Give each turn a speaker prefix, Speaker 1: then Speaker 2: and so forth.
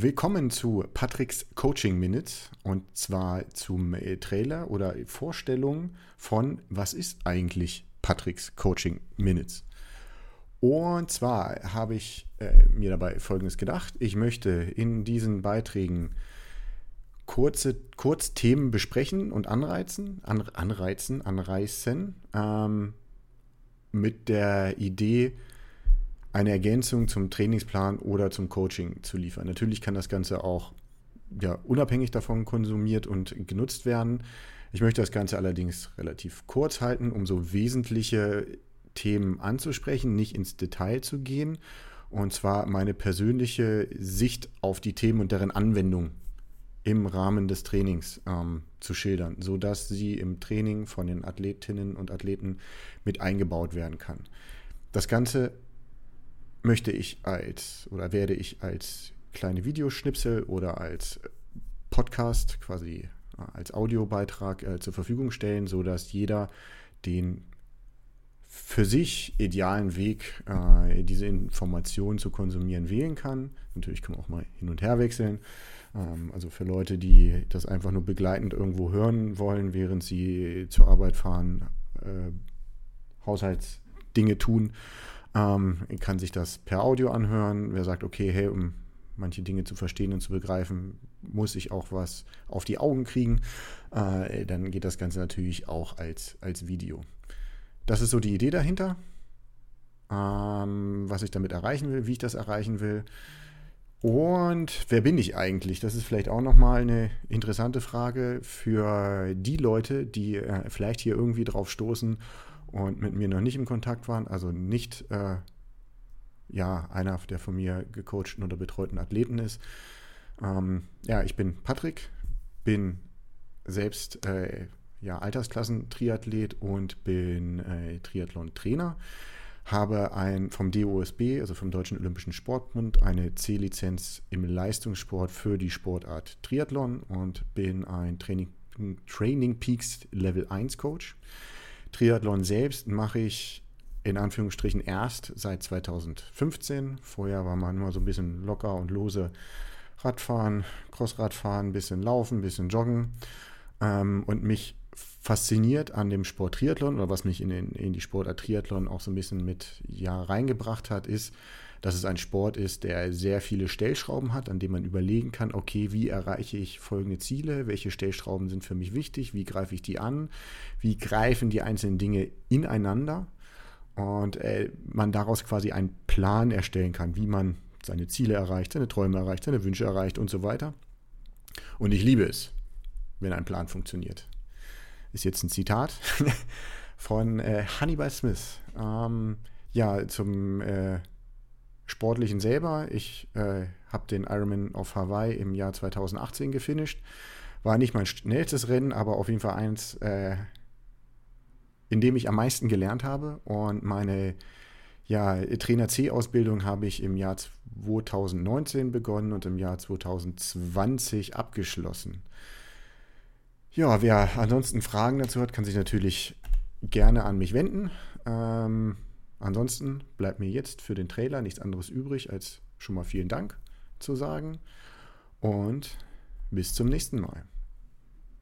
Speaker 1: Willkommen zu Patricks Coaching Minute und zwar zum äh, Trailer oder Vorstellung von was ist eigentlich Patricks Coaching Minutes. Und zwar habe ich äh, mir dabei Folgendes gedacht. Ich möchte in diesen Beiträgen kurze Kurzthemen besprechen und anreizen, an, anreizen, anreißen, ähm, mit der Idee, eine Ergänzung zum Trainingsplan oder zum Coaching zu liefern. Natürlich kann das Ganze auch ja, unabhängig davon konsumiert und genutzt werden. Ich möchte das Ganze allerdings relativ kurz halten, um so wesentliche Themen anzusprechen, nicht ins Detail zu gehen. Und zwar meine persönliche Sicht auf die Themen und deren Anwendung im Rahmen des Trainings ähm, zu schildern, sodass sie im Training von den Athletinnen und Athleten mit eingebaut werden kann. Das Ganze möchte ich als oder werde ich als kleine Videoschnipsel oder als Podcast quasi äh, als Audiobeitrag äh, zur Verfügung stellen, sodass jeder den für sich idealen Weg, äh, diese Informationen zu konsumieren, wählen kann. Natürlich kann man auch mal hin und her wechseln. Ähm, also für Leute, die das einfach nur begleitend irgendwo hören wollen, während sie zur Arbeit fahren, äh, Haushaltsdinge tun, ähm, kann sich das per Audio anhören. Wer sagt, okay, hey, um manche Dinge zu verstehen und zu begreifen, muss ich auch was auf die Augen kriegen, äh, dann geht das Ganze natürlich auch als, als Video. Das ist so die Idee dahinter, ähm, was ich damit erreichen will, wie ich das erreichen will. Und wer bin ich eigentlich? Das ist vielleicht auch nochmal eine interessante Frage für die Leute, die äh, vielleicht hier irgendwie drauf stoßen und mit mir noch nicht im Kontakt waren, also nicht äh, ja, einer der von mir gecoachten oder betreuten Athleten ist. Ähm, ja, ich bin Patrick, bin selbst äh, ja, Altersklassen-Triathlet und bin äh, Triathlon-Trainer. Habe ein vom DOSB, also vom Deutschen Olympischen Sportbund, eine C-Lizenz im Leistungssport für die Sportart Triathlon und bin ein Training, Training Peaks Level 1 Coach. Triathlon selbst mache ich in Anführungsstrichen erst seit 2015. Vorher war man immer so ein bisschen locker und lose Radfahren, Crossradfahren, ein bisschen Laufen, ein bisschen Joggen. Ähm, und mich fasziniert an dem Sport Triathlon oder was mich in, den, in die Sportart Triathlon auch so ein bisschen mit ja, reingebracht hat, ist, dass es ein Sport ist, der sehr viele Stellschrauben hat, an dem man überlegen kann, okay, wie erreiche ich folgende Ziele, welche Stellschrauben sind für mich wichtig, wie greife ich die an, wie greifen die einzelnen Dinge ineinander und äh, man daraus quasi einen Plan erstellen kann, wie man seine Ziele erreicht, seine Träume erreicht, seine Wünsche erreicht und so weiter. Und ich liebe es, wenn ein Plan funktioniert. Ist jetzt ein Zitat von äh, Hannibal Smith. Ähm, ja, zum äh, Sportlichen selber. Ich äh, habe den Ironman auf Hawaii im Jahr 2018 gefinisht. War nicht mein schnellstes Rennen, aber auf jeden Fall eins, äh, in dem ich am meisten gelernt habe. Und meine ja, Trainer C-Ausbildung habe ich im Jahr 2019 begonnen und im Jahr 2020 abgeschlossen. Ja, wer ansonsten Fragen dazu hat, kann sich natürlich gerne an mich wenden. Ähm, Ansonsten bleibt mir jetzt für den Trailer nichts anderes übrig, als schon mal vielen Dank zu sagen und bis zum nächsten Mal.